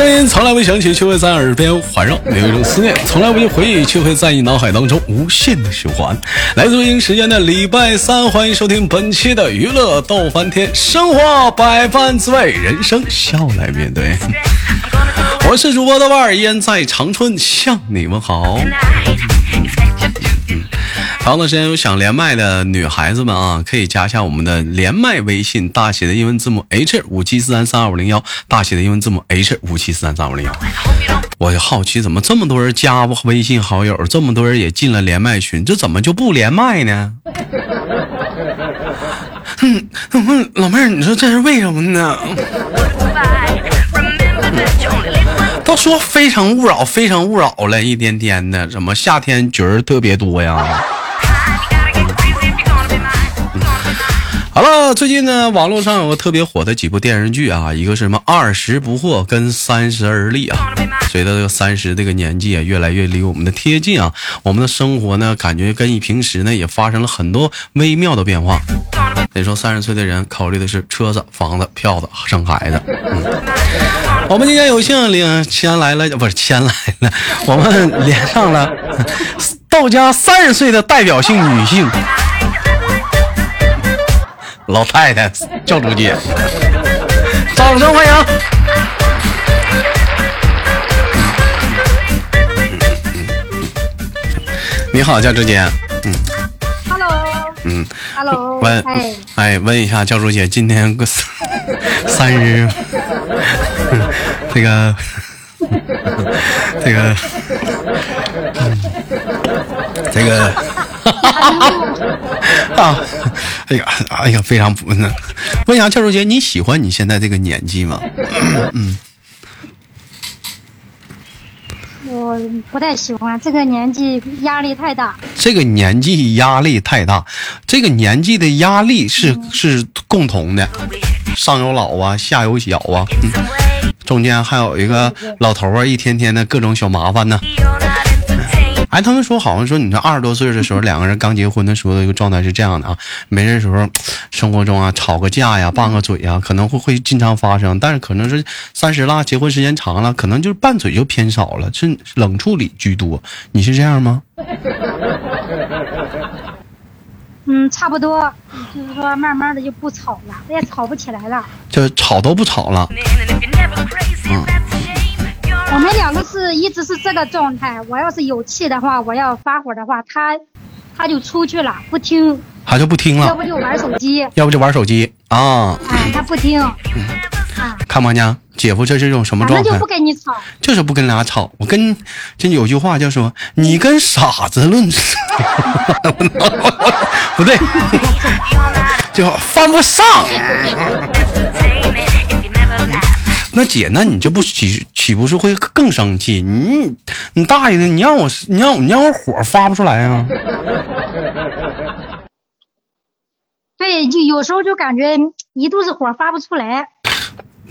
声音从来未响起，却会在耳边环绕；有一种思念从来不去回忆，却会在你脑海当中无限的循环。来自北京时间的礼拜三，欢迎收听本期的娱乐逗翻天，生活百般滋味，人生笑来面对。我是主播的万儿，依然在长春向你们好。长段时间有想连麦的女孩子们啊，可以加一下我们的连麦微信，大写的英文字母 H 五七四三三二五零幺，大写的英文字母 H 五七四三三二五零幺。我就好奇，怎么这么多人加微信好友，这么多人也进了连麦群，这怎么就不连麦呢？嗯，老妹儿，你说这是为什么呢？都说非诚勿扰，非诚勿扰了，一天天的，怎么夏天角儿特别多呀？好了，最近呢，网络上有个特别火的几部电视剧啊，一个是什么《二十不惑》跟《三十而立》啊。随着这个三十这个年纪啊，越来越离我们的贴近啊，我们的生活呢，感觉跟你平时呢也发生了很多微妙的变化。得说三十岁的人考虑的是车子、房子、票子、生孩子。嗯，我们今天有幸领牵来了，不是牵来了，我们连上了 道家三十岁的代表性女性。老太太，教主姐，掌声欢迎！你好，教主姐。嗯，Hello。嗯，Hello。问，哎，问一下教主姐，今天个三日，这个，这个，这个，啊。哎呀，哎呀，非常不呢。问一下，教授姐，你喜欢你现在这个年纪吗？嗯，我不太喜欢这个年纪，压力太大。这个年纪压力太大，这个年纪的压力是是共同的，上有老啊，下有小啊，中间还有一个老头啊，一天天的各种小麻烦呢。哎，他们说好像说，你这二十多岁的时候，两个人刚结婚的时候的一个状态是这样的啊，没事时候，生活中啊吵个架呀，拌个嘴呀，可能会会经常发生。但是可能是三十了，结婚时间长了，可能就是拌嘴就偏少了，是冷处理居多。你是这样吗？嗯，差不多，就是说慢慢的就不吵了，也吵不起来了，就吵都不吵了。嗯。我们两个是一直是这个状态。我要是有气的话，我要发火的话，他他就出去了，不听，他就不听了。要不就玩手机，要不就玩手机啊。哎，他不听。看没见，姐夫这是一种什么状态？就不跟你吵，就是不跟俩吵。我跟这有句话叫说，你跟傻子论，不对，就犯不上。那姐，那你就不岂岂不是会更生气？你你大爷的！你让我你让我你让我火发不出来啊？对，就有时候就感觉一肚子火发不出来。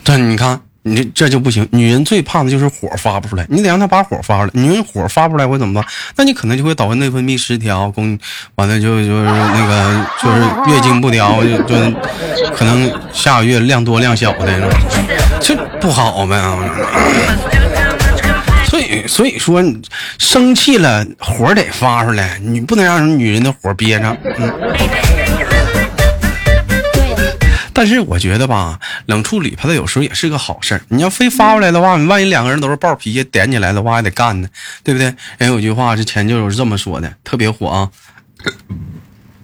对，你看。你这这就不行，女人最怕的就是火发不出来，你得让她把火发出来。女人火发不出来会怎么办？那你可能就会导致内分泌失调，宫完了就就是那个就是月经不调，就就可能下个月量多量小的，这不好呗。所以所以说，生气了火得发出来，你不能让女人的火憋着。嗯。但是我觉得吧，冷处理它有时候也是个好事儿。你要非发出来的话，你万一两个人都是暴脾气，点起来的话还得干呢，对不对？人有句话是前就有这么说的，特别火啊。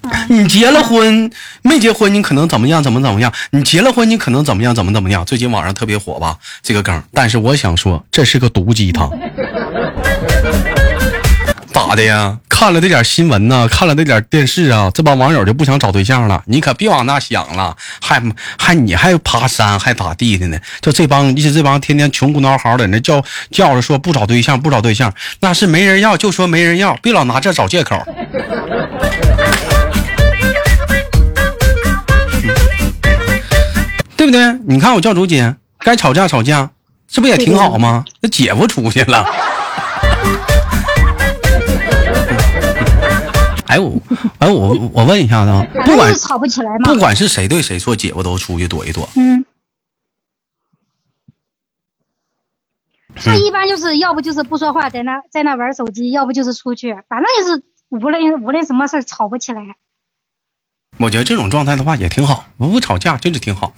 你结了婚没结婚，你可能怎么样怎么怎么样？你结了婚，你可能怎么样怎么怎么样？最近网上特别火吧这个梗，但是我想说，这是个毒鸡汤。咋的呀？看了这点新闻呢，看了这点电视啊，这帮网友就不想找对象了。你可别往那想了，还还你还爬山还咋地的呢？就这帮，你这帮天天穷苦孬嚎在那叫叫着说不找对象不找对象，那是没人要就说没人要，别老拿这找借口，对不对？你看我叫主姐，该吵架吵架，这不也挺好吗？那姐夫出去了。哎我，哎我我问一下子啊，不管吵不起来不管是谁对谁错，姐夫都出去躲一躲。嗯，他一般就是要不就是不说话，在那在那玩手机，要不就是出去，反正就是无论无论什么事儿吵不起来。我觉得这种状态的话也挺好，不吵架就是挺好。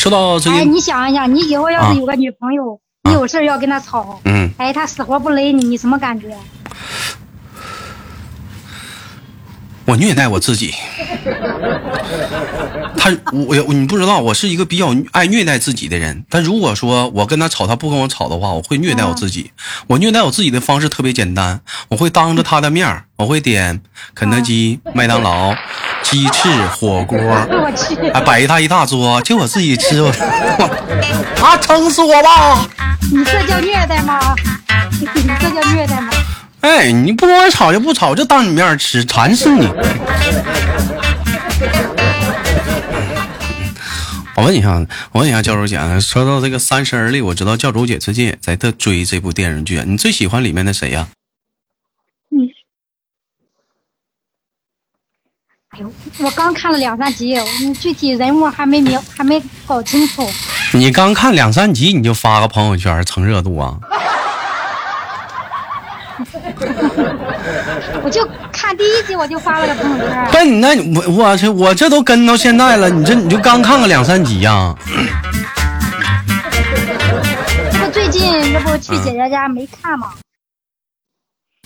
说到最近，哎，你想一想，你以后要是有个女朋友，你有事儿要跟她吵，嗯，哎，她死活不勒你，你什么感觉？我虐待我自己，他我你不知道，我是一个比较爱虐待自己的人。但如果说我跟他吵，他不跟我吵的话，我会虐待我自己。我虐待我自己的方式特别简单，我会当着他的面儿，我会点肯德基、麦当劳、鸡翅、火锅，我去，还摆他一大桌，就我自己吃。我啊，撑死我吧！你这叫虐待吗？你这叫虐待吗？哎，你不跟我吵就不吵，就当你面吃，馋死你！我问一下，我问一下教主姐，说到这个《三十而立》，我知道教主姐最近也在在追这部电视剧，你最喜欢里面的谁呀？嗯，哎呦，我刚看了两三集，你具体人物还没明，还没搞清楚。你刚看两三集你就发个朋友圈蹭热度啊？我就看第一集，我就发了个朋友圈。不，你那我我去，我这都跟到现在了，你这你就刚看个两三集呀？这不最近这不去姐姐家没看吗？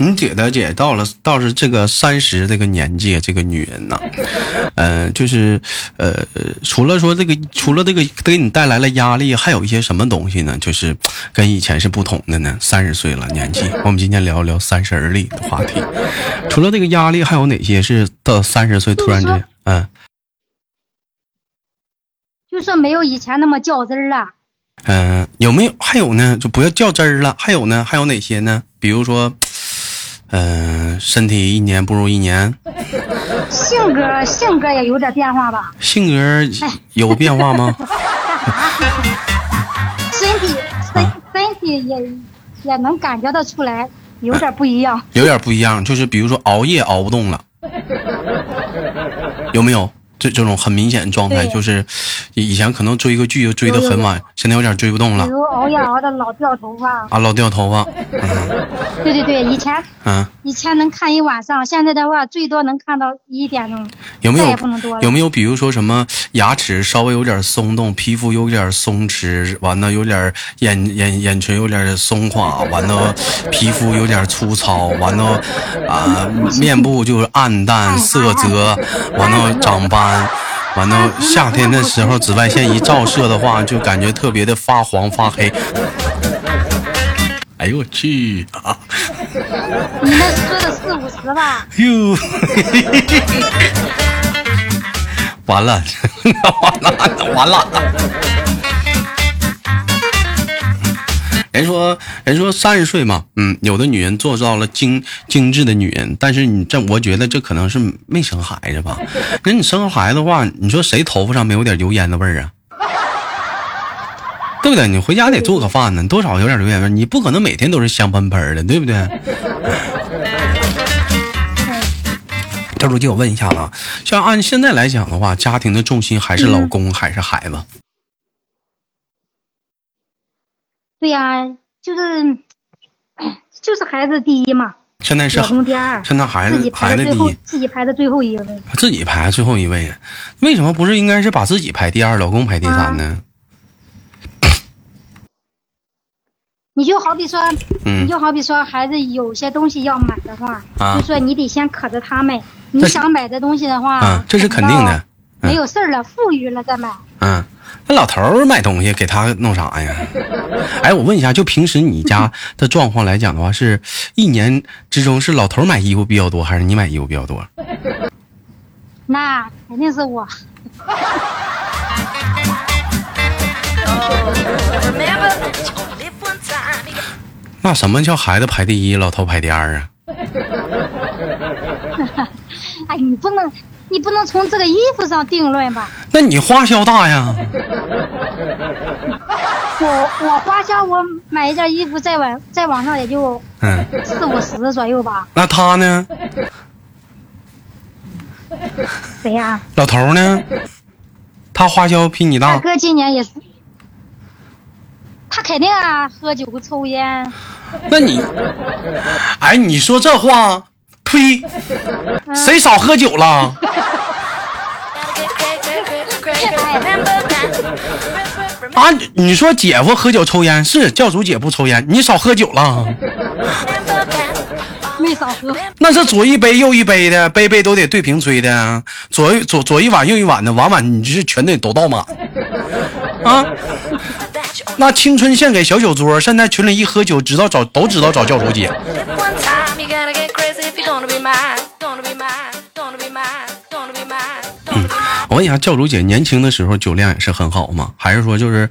你姐的姐到了，倒是这个三十这个年纪，这个女人呐，呃，就是呃，除了说这个，除了这个给你带来了压力，还有一些什么东西呢？就是跟以前是不同的呢。三十岁了年纪，我们今天聊一聊三十而立的话题。除了这个压力，还有哪些是到三十岁突然间，嗯，就是没有以前那么较真儿了。嗯，有没有？还有呢？就不要较真儿了。还有呢？还有哪些呢？比如说。嗯，身体一年不如一年，性格性格也有点变化吧？性格有变化吗？身体身身体也也能感觉得出来，有点不一样。有点不一样，就是比如说熬夜熬不动了，有没有？这这种很明显的状态，就是以前可能追个剧就追得很晚，现在有点追不动了。比如熬夜熬的老掉头发啊，老掉头发。对对对，以前嗯，以前能看一晚上，现在的话最多能看到一点钟，有没有不能多有没有比如说什么牙齿稍微有点松动，皮肤有点松弛，完了有点眼眼眼唇有点松垮，完了皮肤有点粗糙，完了啊面部就是暗淡色泽，完了长斑。完了，夏天的时候紫外线一照射的话，就感觉特别的发黄发黑。哎呦我去！你那说的四五十吧？哟，完了，完了，完了。人说，人说三十岁嘛，嗯，有的女人做到了精精致的女人，但是你这，我觉得这可能是没生孩子吧。那你生孩子的话，你说谁头发上没有点油烟的味儿啊？对不对？你回家得做个饭呢，多少有点留言味你不可能每天都是香喷喷的，对不对？赵书记，我问一下子啊，像按现在来讲的话，家庭的重心还是老公还是孩子？对呀，就是 就是孩子第一嘛。现在是老公第二，现在孩子孩子第一，自己排在最后一位。自己排最后一位，为什么不是应该是把自己排第二，老公排第三呢？你就好比说，你就好比说，孩子有些东西要买的话，就说你得先可着他们。你想买的东西的话，这是肯定的。没有事儿了，富裕了再买。嗯。那老头儿买东西给他弄啥呀？哎，我问一下，就平时你家的状况来讲的话，是一年之中是老头买衣服比较多，还是你买衣服比较多？那肯定是我。那什么叫孩子排第一，老头排第二啊？哎，你不能。你不能从这个衣服上定论吧？那你花销大呀！我我花销，我买一件衣服，在网在网上也就嗯四五十左右吧。那他呢？谁呀？老头呢？他花销比你大。大哥今年也是，他肯定啊，喝酒抽烟。那你，哎，你说这话，呸！谁少喝酒了？啊，你说姐夫喝酒抽烟是教主姐不抽烟，你少喝酒了？没少喝，那是左一杯右一杯的，杯杯都得对瓶吹的，左左左一碗右一碗的，碗碗你就是全得都倒满啊！那青春献给小酒桌，现在群里一喝酒，知道找都知道找教主姐。嗯我问一下，教主姐年轻的时候酒量也是很好吗？还是说就是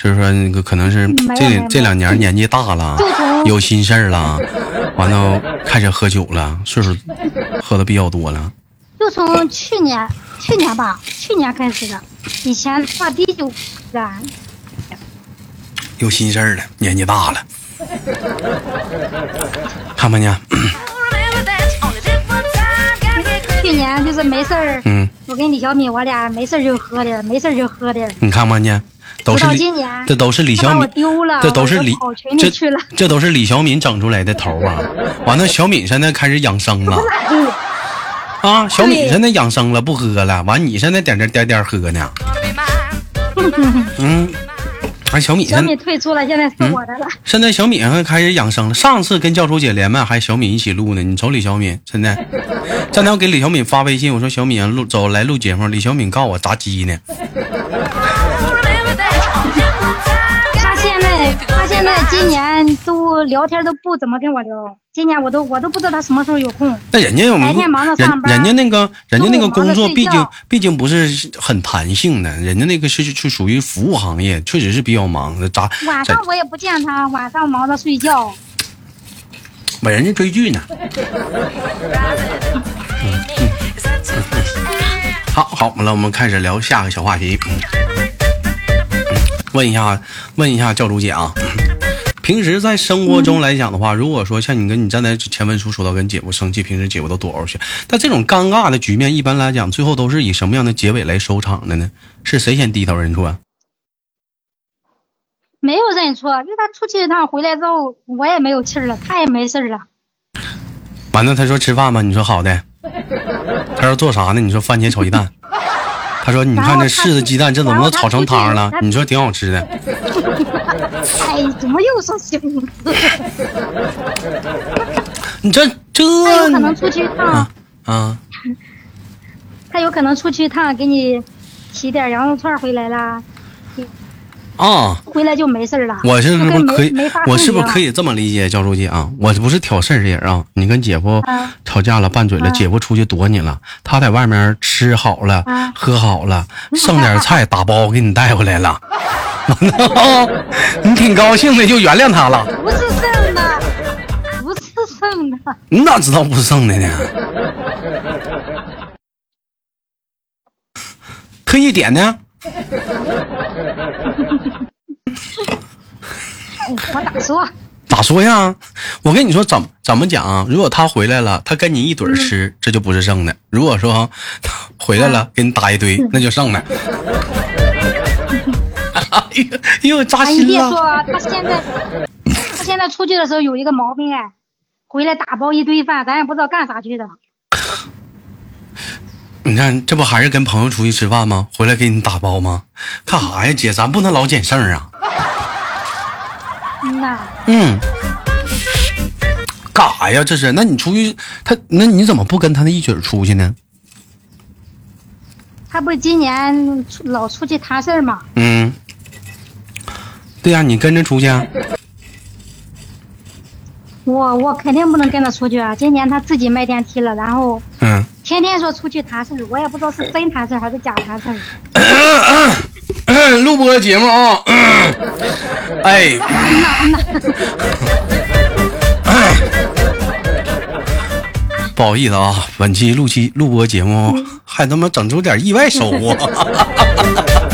就是说那个可能是这这两年年纪大了，有心事儿了，完了开始喝酒了，岁数喝的比较多了。就从去年去年吧，去年开始的，以前话第酒的。有心事儿了，年纪大了，看没呢？去年就是没事儿，嗯，我跟李小敏，我俩没事儿就喝的，没事儿就喝的。你看没呢？都是今年，这都是李小敏丢了，这都是李这 这都是李小敏整出来的头啊！完了，小敏现在开始养生了，啊，小敏现在养生了，不喝了。完，你现在点点点点喝呢？嗯。小米，小米退出了，现在是我的了。现在小米还开始养生了。上次跟教主姐连麦，还小米一起录呢。你瞅李小敏，现在，今天我给李小敏发微信，我说小敏录走来录节目。李小敏告诉我炸鸡呢。他现在今年都聊天都不怎么跟我聊。今年我都我都不知道他什么时候有空。那人家有白天忙着上班，人家那个人家那个工作毕竟毕竟不是很弹性的，人家那个是是属于服务行业，确实是比较忙的。咋？晚上我也不见他，晚上忙着睡觉。把人家追剧呢。好好，完了，我们开始聊下个小话题。问一下，问一下教主姐啊。平时在生活中来讲的话，如果说像你跟你站在前文书说到跟姐夫生气，平时姐夫都躲过去。但这种尴尬的局面，一般来讲，最后都是以什么样的结尾来收场的呢？是谁先低头认错？没有认错，就他出去一趟回来之后，我也没有气了，他也没事了。完了，他说吃饭吗？你说好的。他说做啥呢？你说番茄炒鸡蛋。他说你看这柿子鸡蛋，这怎么都炒成汤了？你说挺好吃的。哎，怎么又说形容词？你这这他有可能出去一趟啊？他有可能出去一趟，给你提点羊肉串回来啦。啊，回来就没事了。我是不是可以？我是不是可以这么理解，教书记啊？我不是挑事儿的人啊。你跟姐夫吵架了，拌嘴了，姐夫出去躲你了，他在外面吃好了，喝好了，剩点菜打包给你带回来了。你挺高兴的，就原谅他了。不是剩的，不是剩的。你咋知道不是剩的呢？特意点的。我咋说？咋说呀？我跟你说怎怎么讲？如果他回来了，他跟你一堆吃，这就不是剩的；如果说回来了，给你打一堆，那就剩的。哎呦，又扎心了！你别说，他现在 他现在出去的时候有一个毛病哎，回来打包一堆饭，咱也不知道干啥去的。你看，这不还是跟朋友出去吃饭吗？回来给你打包吗？干啥呀，姐？咱不能老捡剩儿啊。嗯呐。嗯。干啥呀？这是？那你出去，他那你怎么不跟他那一起出去呢？他不今年老出去谈事儿吗？嗯。对呀，你跟着出去。啊。我我肯定不能跟他出去啊！今年他自己卖电梯了，然后。嗯。天天说出去谈事儿我也不知道是真谈事儿还是假谈事儿录播节目啊，哎，不好意思啊，本期录期录播节目还他妈整出点意外收获。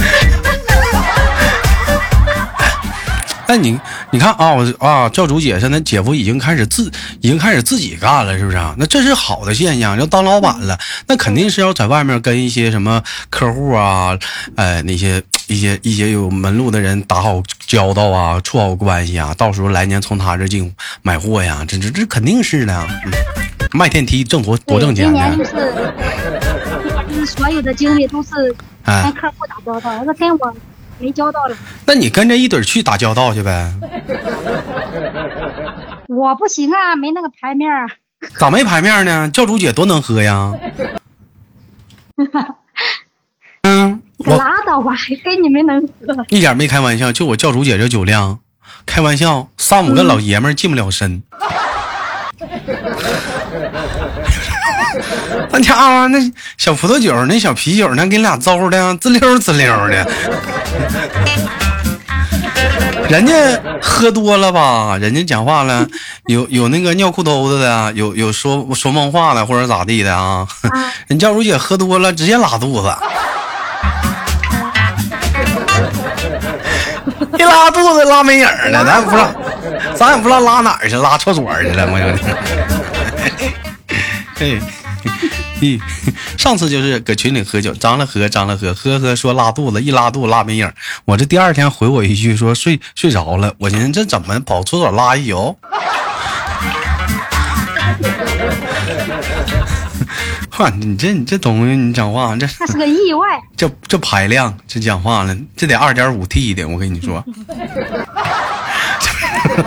那你你看啊，我啊，教主姐现在姐夫已经开始自已经开始自己干了，是不是啊？那这是好的现象，要当老板了，那肯定是要在外面跟一些什么客户啊，呃，那些一些一些有门路的人打好交道啊，处好关系啊，到时候来年从他这进买货呀，这这这肯定是的。嗯、卖电梯挣多多挣钱今年就是所有的精力都是跟客户打交道，那跟我。没交道了，那你跟着一堆去打交道去呗。我不行啊，没那个牌面啊。咋没牌面呢？教主姐多能喝呀。嗯，我拉倒吧，跟你们能喝。一点没开玩笑，就我教主姐这酒量，开玩笑，三五个老爷们进不了身。那家伙，那小葡萄酒，那小啤酒，那给你俩糟的滋溜滋溜的。人家喝多了吧？人家讲话了，有有那个尿裤兜子的，有有说说梦话的，或者咋地的啊？人教主姐喝多了，直接拉肚子。一拉肚子拉没影了，咱不知道，咱也不知道拉哪儿去，拉厕所去了，我兄弟。嘿。咦，上次就是搁群里喝酒，张了喝，张了喝，喝喝说拉肚子，一拉肚子拉没影。我这第二天回我一句说睡睡着了，我寻思这怎么跑厕所拉一宿？哈，你这你这东西你讲话这那是个意外。这这排量这讲话了，这得二点五 T 的，我跟你说，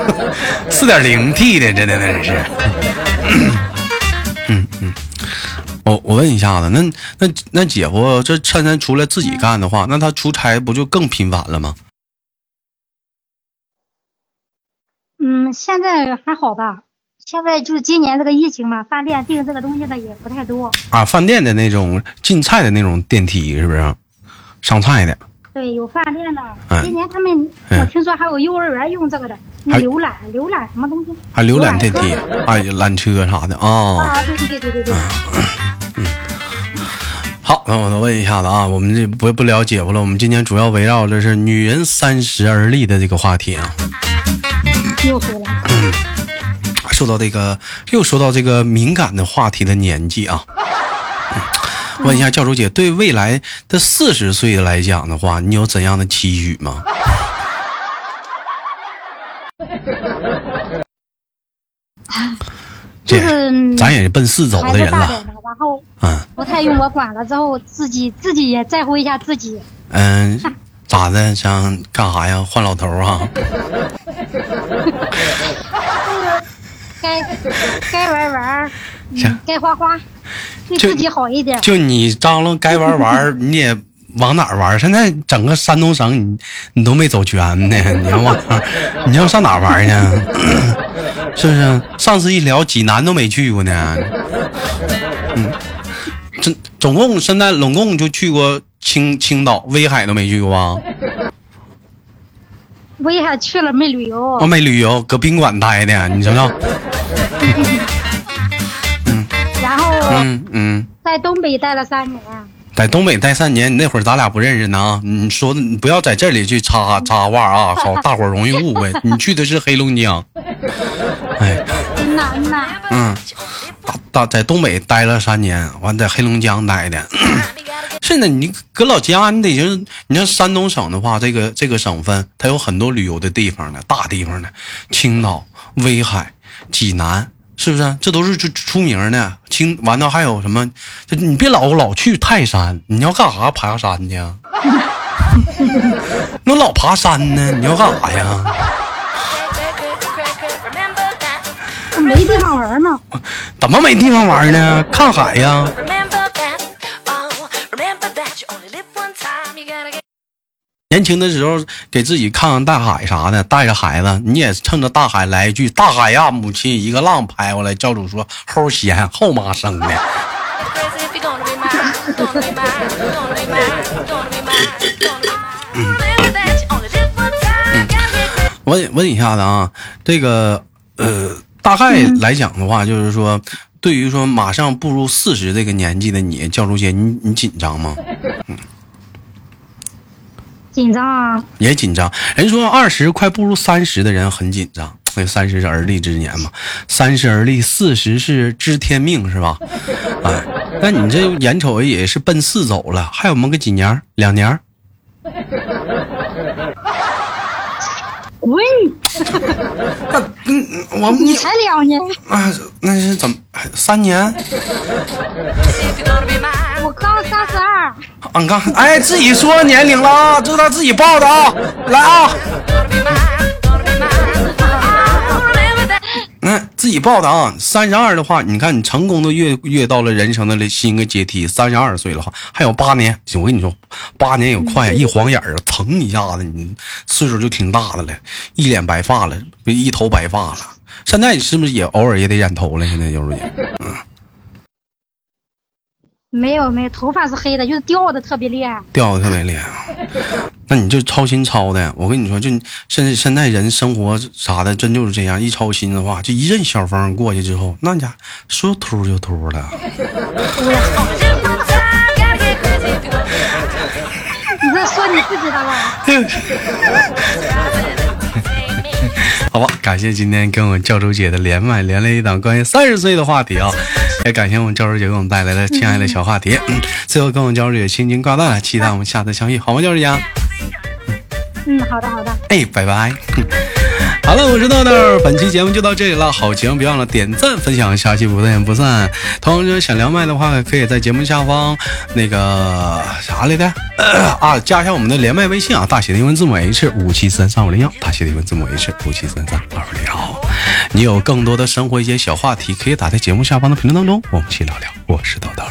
四点零 T 的，真的那是。嗯嗯。我我问一下子，那那那姐夫这趁天出来自己干的话，那他出差不就更频繁了吗？嗯，现在还好吧？现在就是今年这个疫情嘛，饭店订这个东西的也不太多啊。饭店的那种进菜的那种电梯是不是？上菜的。对，有饭店的。今年他们我听说还有幼儿园用这个的，浏览浏览什么东西？还浏览电梯啊，缆车啥的啊。啊，对对对对对好，那我再问一下子啊，我们这不不聊姐夫了，我们今天主要围绕的是女人三十而立的这个话题啊。又说了，说到这个，又说到这个敏感的话题的年纪啊。问一下教主姐，对未来的四十岁来讲的话，你有怎样的期许吗？就是咱也是奔四走的人了，然后嗯，不太用我管了，之后自己自己也在乎一下自己。嗯，咋的？想干啥呀？换老头啊？该该玩玩，该花花，对自己好一点。就你张罗该玩玩，你也往哪玩？现在整个山东省，你你都没走全呢，你要往你要上哪玩去？是不是？上次一聊济南都没去过呢。嗯，这总共现在拢共就去过青青岛、威海都没去过吧。威海去了没旅游？我没旅游，搁宾馆待的，你知道？嗯。嗯嗯。在东北待了三年。在东北待三年，你那会儿咱俩不认识呢。你说，你不要在这里去插插话啊，好，大伙儿容易误会。你去的是黑龙江。哎。难呐。嗯。大大在东北待了三年，完在黑龙江待的。是呢你搁老家，你得是，你像山东省的话，这个这个省份，它有很多旅游的地方呢，大地方呢，青岛、威海、济南。是不是？这都是出出名的。青完了还有什么？你别老老去泰山，你要干啥？爬山去？那老爬山呢？你要干啥呀？没地方玩呢。怎么没地方玩呢？看海呀。年轻的时候给自己看看大海啥的，带着孩子，你也趁着大海来一句“大海呀，母亲”，一个浪拍过来，教主说“齁咸，后妈生的”。问问一下子啊，这个呃，大概来讲的话，就是说，对于说马上步入四十这个年纪的你，教主姐，你你紧张吗？嗯。紧张啊，也紧张。人说二十快步入三十的人很紧张，那三十是而立之年嘛，三十而立，四十是知天命，是吧？哎，那你这眼瞅也是奔四走了，还有么个几年？两年？喂，嗯，我你才两年，啊，那是怎么三年？刚三十二。俺刚哎，自己说年龄了啊，这是他自己报的啊，来啊。嗯自己报的啊，三十二的话，你看你成功的越越到了人生的新一个阶梯，三十二岁的话还有八年，我跟你说，八年也快，一晃眼儿，腾一下子，你岁数就挺大的了，一脸白发了，一头白发了。现在你是不是也偶尔也得染头了？现在就是姐，嗯。没有没有，头发是黑的，就是掉的特别厉害，掉的特别厉害啊！那你就操心操的，我跟你说，就现在现在人生活啥的，真就是这样，一操心的话，就一阵小风过去之后，那家说秃就秃了。你在说你自己的吧？好吧，感谢今天跟我们教主姐的连麦，连了一档关于三十岁的话题啊！也感谢我们教主姐给我们带来的亲爱的小话题。嗯，最后跟我们教主姐心情挂断，期待我们下次相遇，好吗，教主姐？嗯，好的，好的。哎，拜拜。好了，我是豆豆，本期节目就到这里了。好节目别忘了点赞分享，下期不见不散。同时想连麦的话，可以在节目下方那个啥来着啊，加一下我们的连麦微信啊，大写的英文字母 H 五七三三五零幺，大写的英文字母 H 五七三三二五零幺。你有更多的生活一些小话题，可以打在节目下方的评论当中，我们一起聊聊。我是豆豆。